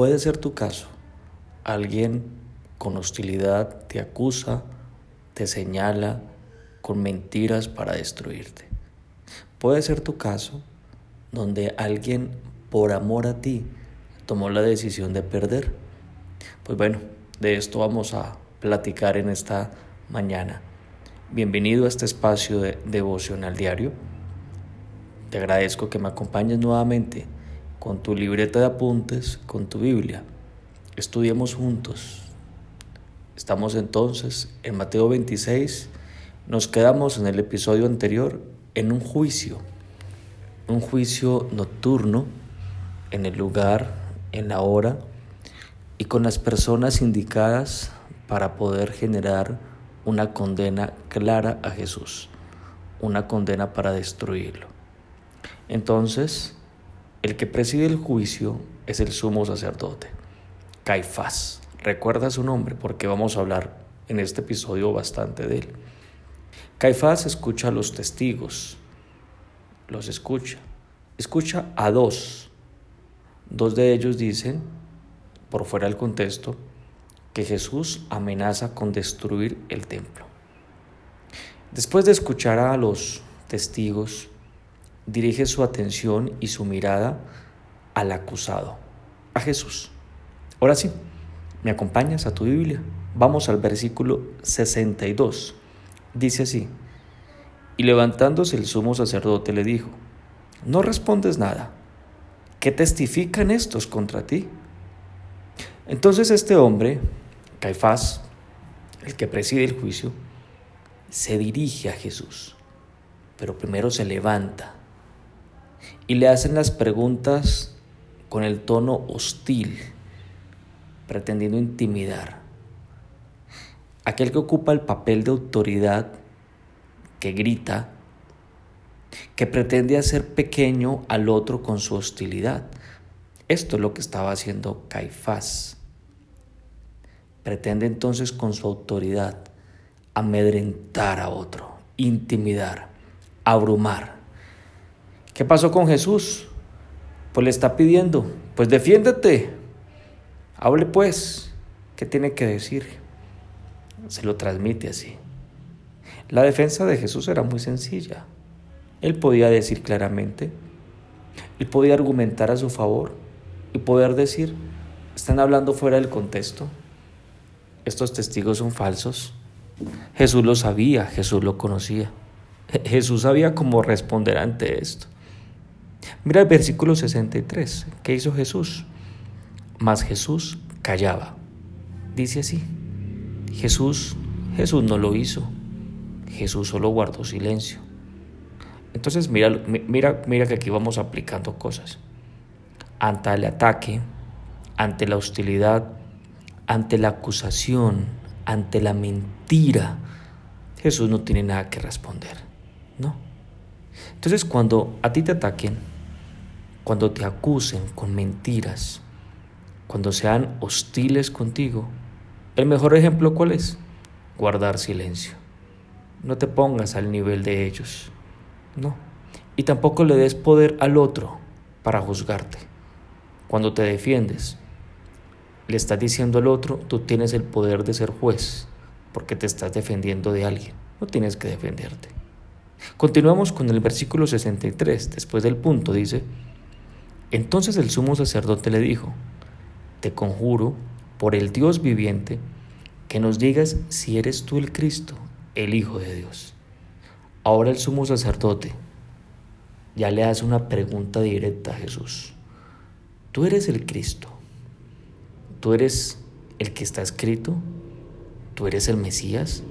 puede ser tu caso. Alguien con hostilidad te acusa, te señala con mentiras para destruirte. Puede ser tu caso donde alguien por amor a ti tomó la decisión de perder. Pues bueno, de esto vamos a platicar en esta mañana. Bienvenido a este espacio de devocional diario. Te agradezco que me acompañes nuevamente con tu libreta de apuntes, con tu Biblia. Estudiemos juntos. Estamos entonces en Mateo 26. Nos quedamos en el episodio anterior en un juicio. Un juicio nocturno en el lugar, en la hora y con las personas indicadas para poder generar una condena clara a Jesús, una condena para destruirlo. Entonces, el que preside el juicio es el sumo sacerdote, Caifás. Recuerda su nombre porque vamos a hablar en este episodio bastante de él. Caifás escucha a los testigos, los escucha. Escucha a dos. Dos de ellos dicen, por fuera del contexto, que Jesús amenaza con destruir el templo. Después de escuchar a los testigos, dirige su atención y su mirada al acusado, a Jesús. Ahora sí, ¿me acompañas a tu Biblia? Vamos al versículo 62. Dice así, y levantándose el sumo sacerdote le dijo, no respondes nada. ¿Qué testifican estos contra ti? Entonces este hombre, Caifás, el que preside el juicio, se dirige a Jesús, pero primero se levanta y le hacen las preguntas con el tono hostil, pretendiendo intimidar. Aquel que ocupa el papel de autoridad, que grita, que pretende hacer pequeño al otro con su hostilidad. Esto es lo que estaba haciendo Caifás. Pretende entonces con su autoridad amedrentar a otro, intimidar, abrumar. ¿Qué pasó con Jesús? Pues le está pidiendo, pues defiéndete. Hable pues, ¿qué tiene que decir? Se lo transmite así. La defensa de Jesús era muy sencilla. Él podía decir claramente, él podía argumentar a su favor y poder decir, están hablando fuera del contexto, estos testigos son falsos. Jesús lo sabía, Jesús lo conocía. Jesús sabía cómo responder ante esto. Mira el versículo 63. ¿Qué hizo Jesús? Mas Jesús callaba. Dice así. Jesús, Jesús no lo hizo. Jesús solo guardó silencio. Entonces mira, mira, mira que aquí vamos aplicando cosas. Ante el ataque, ante la hostilidad, ante la acusación, ante la mentira, Jesús no tiene nada que responder. No. Entonces cuando a ti te ataquen, cuando te acusen con mentiras, cuando sean hostiles contigo, el mejor ejemplo cuál es? Guardar silencio. No te pongas al nivel de ellos. No. Y tampoco le des poder al otro para juzgarte. Cuando te defiendes, le estás diciendo al otro, tú tienes el poder de ser juez, porque te estás defendiendo de alguien. No tienes que defenderte. Continuamos con el versículo 63. Después del punto dice, entonces el sumo sacerdote le dijo, te conjuro por el Dios viviente que nos digas si eres tú el Cristo, el Hijo de Dios. Ahora el sumo sacerdote ya le hace una pregunta directa a Jesús. ¿Tú eres el Cristo? ¿Tú eres el que está escrito? ¿Tú eres el Mesías?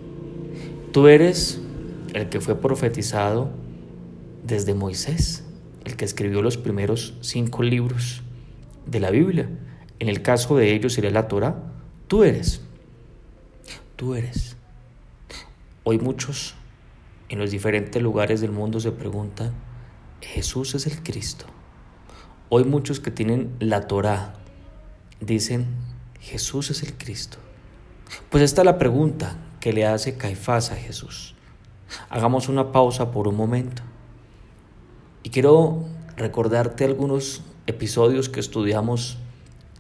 ¿Tú eres el que fue profetizado desde Moisés, el que escribió los primeros cinco libros de la Biblia. En el caso de ellos sería la Torah. Tú eres. Tú eres. Hoy muchos en los diferentes lugares del mundo se preguntan, ¿Jesús es el Cristo? Hoy muchos que tienen la Torah dicen, Jesús es el Cristo. Pues esta es la pregunta que le hace Caifás a Jesús. Hagamos una pausa por un momento. Y quiero recordarte algunos episodios que estudiamos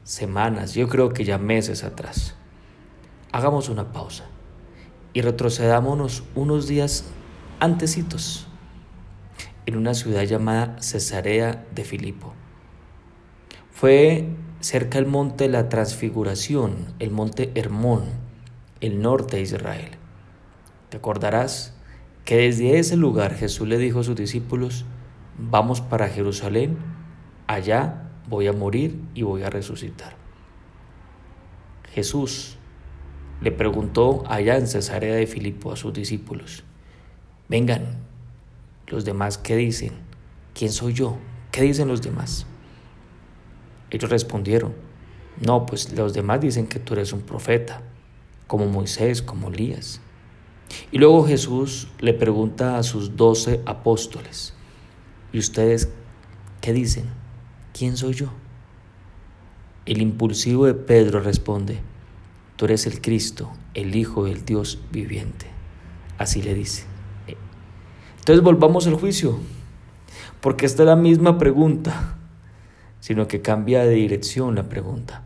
semanas, yo creo que ya meses atrás. Hagamos una pausa y retrocedámonos unos días antecitos en una ciudad llamada Cesarea de Filipo. Fue cerca del monte de la Transfiguración, el monte Hermón, el norte de Israel. Te acordarás que desde ese lugar Jesús le dijo a sus discípulos, vamos para Jerusalén, allá voy a morir y voy a resucitar. Jesús le preguntó allá en Cesarea de Filipo a sus discípulos, vengan, los demás, ¿qué dicen? ¿Quién soy yo? ¿Qué dicen los demás? Ellos respondieron, no, pues los demás dicen que tú eres un profeta, como Moisés, como Elías. Y luego Jesús le pregunta a sus doce apóstoles, ¿y ustedes qué dicen? ¿Quién soy yo? El impulsivo de Pedro responde, tú eres el Cristo, el Hijo del Dios viviente. Así le dice. Entonces volvamos al juicio, porque esta es la misma pregunta, sino que cambia de dirección la pregunta.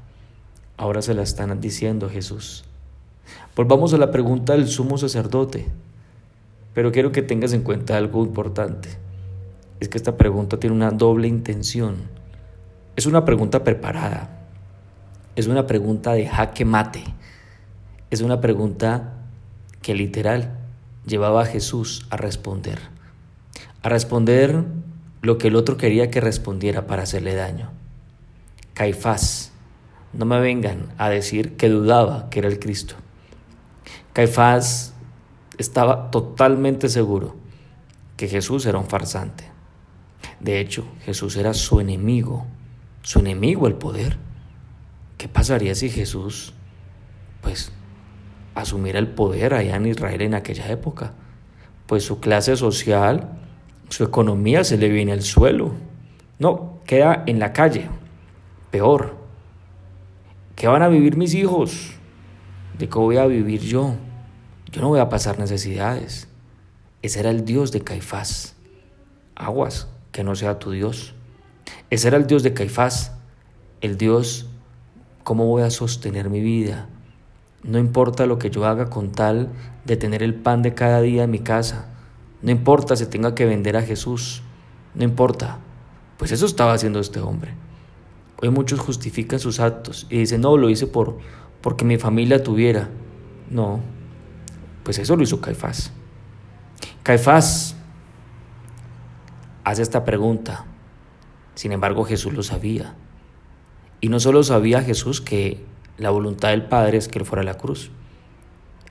Ahora se la están diciendo Jesús. Volvamos a la pregunta del sumo sacerdote, pero quiero que tengas en cuenta algo importante. Es que esta pregunta tiene una doble intención. Es una pregunta preparada. Es una pregunta de jaque mate. Es una pregunta que literal llevaba a Jesús a responder. A responder lo que el otro quería que respondiera para hacerle daño. Caifás, no me vengan a decir que dudaba que era el Cristo. Caifás estaba totalmente seguro que Jesús era un farsante. De hecho, Jesús era su enemigo, su enemigo el poder. ¿Qué pasaría si Jesús, pues, asumiera el poder allá en Israel en aquella época? Pues su clase social, su economía se le viene al suelo. No, queda en la calle. Peor. ¿Qué van a vivir mis hijos? ¿De qué voy a vivir yo? Yo no voy a pasar necesidades. Ese era el Dios de Caifás. Aguas, que no sea tu Dios. Ese era el Dios de Caifás. El Dios, ¿cómo voy a sostener mi vida? No importa lo que yo haga con tal de tener el pan de cada día en mi casa. No importa si tenga que vender a Jesús. No importa. Pues eso estaba haciendo este hombre. Hoy muchos justifican sus actos y dicen, no, lo hice por, porque mi familia tuviera. No, pues eso lo hizo Caifás. Caifás hace esta pregunta. Sin embargo, Jesús lo sabía. Y no solo sabía Jesús que la voluntad del Padre es que él fuera a la cruz.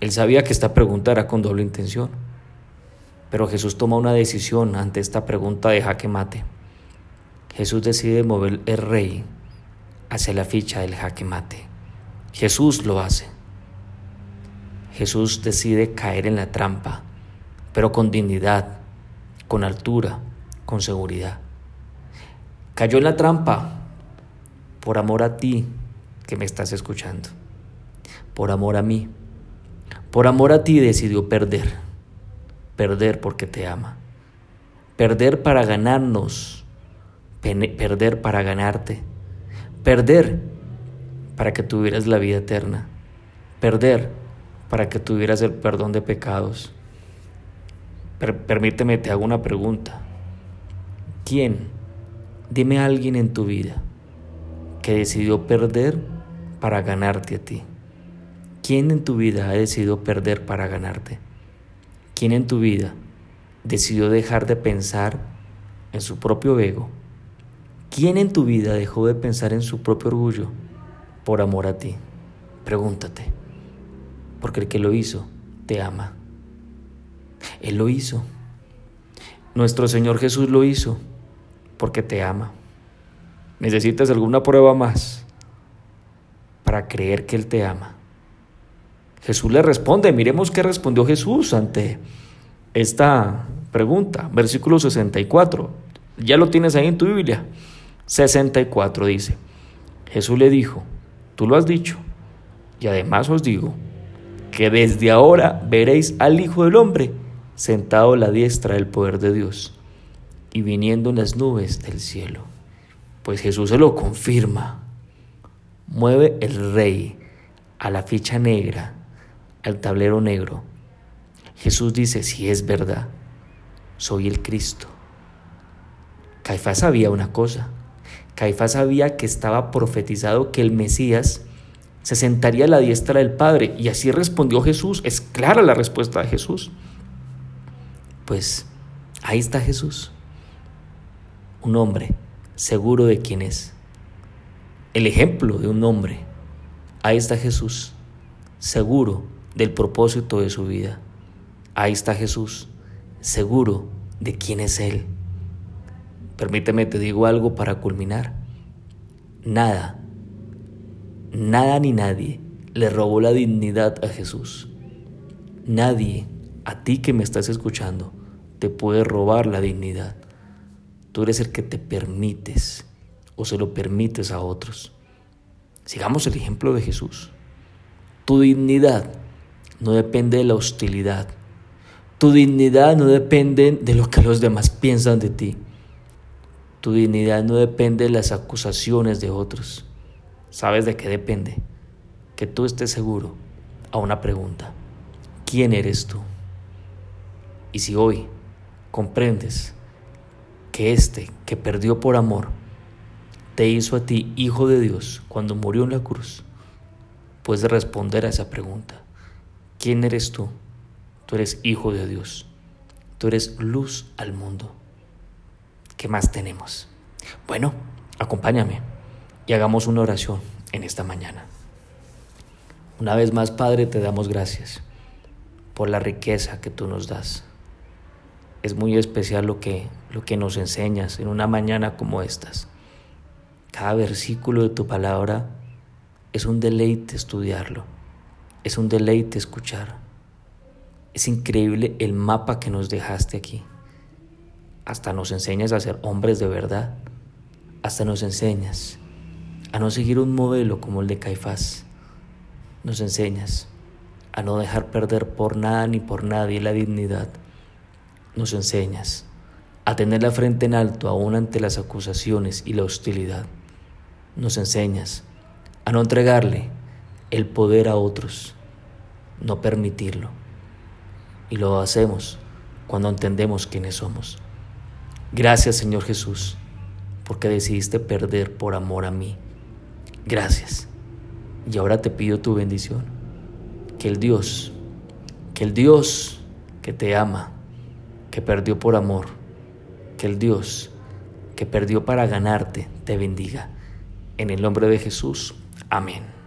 Él sabía que esta pregunta era con doble intención. Pero Jesús toma una decisión ante esta pregunta de jaque mate. Jesús decide mover el rey hacia la ficha del jaque mate. Jesús lo hace. Jesús decide caer en la trampa, pero con dignidad, con altura, con seguridad. Cayó en la trampa por amor a ti que me estás escuchando, por amor a mí. Por amor a ti decidió perder, perder porque te ama, perder para ganarnos, perder para ganarte, perder para que tuvieras la vida eterna, perder para que tuvieras el perdón de pecados. permíteme, te hago una pregunta. ¿Quién? Dime a alguien en tu vida que decidió perder para ganarte a ti. ¿Quién en tu vida ha decidido perder para ganarte? ¿Quién en tu vida decidió dejar de pensar en su propio ego? ¿Quién en tu vida dejó de pensar en su propio orgullo por amor a ti? Pregúntate, porque el que lo hizo te ama. Él lo hizo. Nuestro Señor Jesús lo hizo porque te ama. ¿Necesitas alguna prueba más para creer que Él te ama? Jesús le responde, miremos qué respondió Jesús ante esta pregunta. Versículo 64, ya lo tienes ahí en tu Biblia. 64 dice, Jesús le dijo, tú lo has dicho, y además os digo, que desde ahora veréis al Hijo del Hombre sentado a la diestra del poder de Dios y viniendo en las nubes del cielo. Pues Jesús se lo confirma. mueve el rey a la ficha negra, al tablero negro. Jesús dice, si es verdad, soy el Cristo. Caifás sabía una cosa. Caifás sabía que estaba profetizado que el Mesías se sentaría a la diestra del Padre. Y así respondió Jesús. Es clara la respuesta de Jesús. Pues ahí está Jesús. Un hombre seguro de quién es. El ejemplo de un hombre. Ahí está Jesús. Seguro del propósito de su vida. Ahí está Jesús. Seguro de quién es Él. Permíteme, te digo algo para culminar. Nada, nada ni nadie le robó la dignidad a Jesús. Nadie, a ti que me estás escuchando, te puede robar la dignidad. Tú eres el que te permites o se lo permites a otros. Sigamos el ejemplo de Jesús. Tu dignidad no depende de la hostilidad. Tu dignidad no depende de lo que los demás piensan de ti. Tu dignidad no depende de las acusaciones de otros. ¿Sabes de qué depende? Que tú estés seguro a una pregunta. ¿Quién eres tú? Y si hoy comprendes que este que perdió por amor te hizo a ti hijo de Dios cuando murió en la cruz, puedes responder a esa pregunta. ¿Quién eres tú? Tú eres hijo de Dios. Tú eres luz al mundo. ¿Qué más tenemos? Bueno, acompáñame y hagamos una oración en esta mañana. Una vez más, Padre, te damos gracias por la riqueza que tú nos das. Es muy especial lo que, lo que nos enseñas en una mañana como estas. Cada versículo de tu palabra es un deleite estudiarlo, es un deleite escuchar. Es increíble el mapa que nos dejaste aquí hasta nos enseñas a ser hombres de verdad, hasta nos enseñas a no seguir un modelo como el de Caifás, nos enseñas a no dejar perder por nada ni por nadie la dignidad, nos enseñas a tener la frente en alto aún ante las acusaciones y la hostilidad, nos enseñas a no entregarle el poder a otros, no permitirlo. Y lo hacemos cuando entendemos quiénes somos. Gracias Señor Jesús, porque decidiste perder por amor a mí. Gracias. Y ahora te pido tu bendición. Que el Dios, que el Dios que te ama, que perdió por amor, que el Dios que perdió para ganarte, te bendiga. En el nombre de Jesús. Amén.